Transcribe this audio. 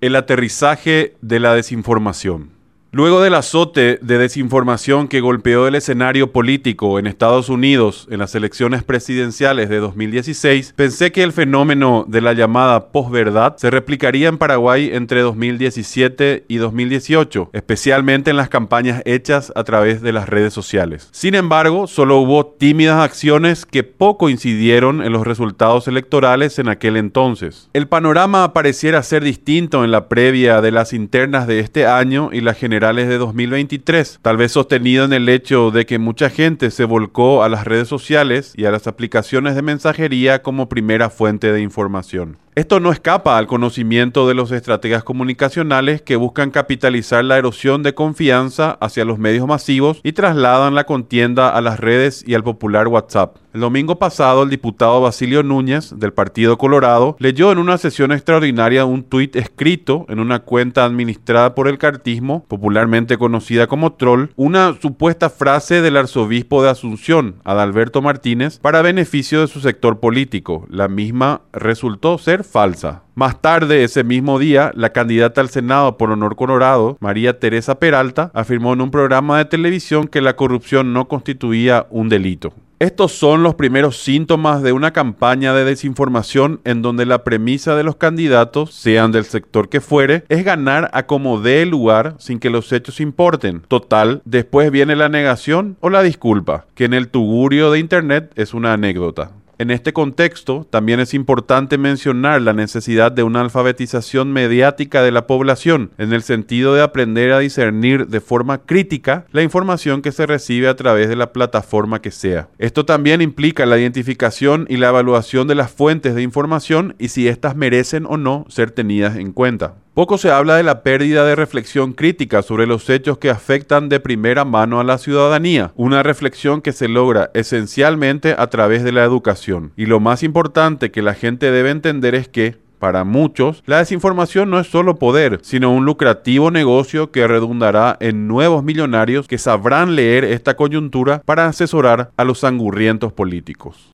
El aterrizaje de la desinformación. Luego del azote de desinformación que golpeó el escenario político en Estados Unidos en las elecciones presidenciales de 2016, pensé que el fenómeno de la llamada posverdad se replicaría en Paraguay entre 2017 y 2018, especialmente en las campañas hechas a través de las redes sociales. Sin embargo, solo hubo tímidas acciones que poco incidieron en los resultados electorales en aquel entonces. El panorama pareciera ser distinto en la previa de las internas de este año y la generación de 2023, tal vez sostenido en el hecho de que mucha gente se volcó a las redes sociales y a las aplicaciones de mensajería como primera fuente de información. Esto no escapa al conocimiento de los estrategas comunicacionales que buscan capitalizar la erosión de confianza hacia los medios masivos y trasladan la contienda a las redes y al popular WhatsApp. El domingo pasado, el diputado Basilio Núñez, del Partido Colorado, leyó en una sesión extraordinaria un tuit escrito en una cuenta administrada por el cartismo, popularmente conocida como Troll, una supuesta frase del arzobispo de Asunción, Adalberto Martínez, para beneficio de su sector político. La misma resultó ser falsa. Más tarde, ese mismo día, la candidata al Senado por Honor Colorado, María Teresa Peralta, afirmó en un programa de televisión que la corrupción no constituía un delito. Estos son los primeros síntomas de una campaña de desinformación en donde la premisa de los candidatos, sean del sector que fuere, es ganar a como dé lugar sin que los hechos importen. Total, después viene la negación o la disculpa, que en el tugurio de Internet es una anécdota. En este contexto, también es importante mencionar la necesidad de una alfabetización mediática de la población, en el sentido de aprender a discernir de forma crítica la información que se recibe a través de la plataforma que sea. Esto también implica la identificación y la evaluación de las fuentes de información y si éstas merecen o no ser tenidas en cuenta. Poco se habla de la pérdida de reflexión crítica sobre los hechos que afectan de primera mano a la ciudadanía, una reflexión que se logra esencialmente a través de la educación. Y lo más importante que la gente debe entender es que, para muchos, la desinformación no es solo poder, sino un lucrativo negocio que redundará en nuevos millonarios que sabrán leer esta coyuntura para asesorar a los sangurrientos políticos.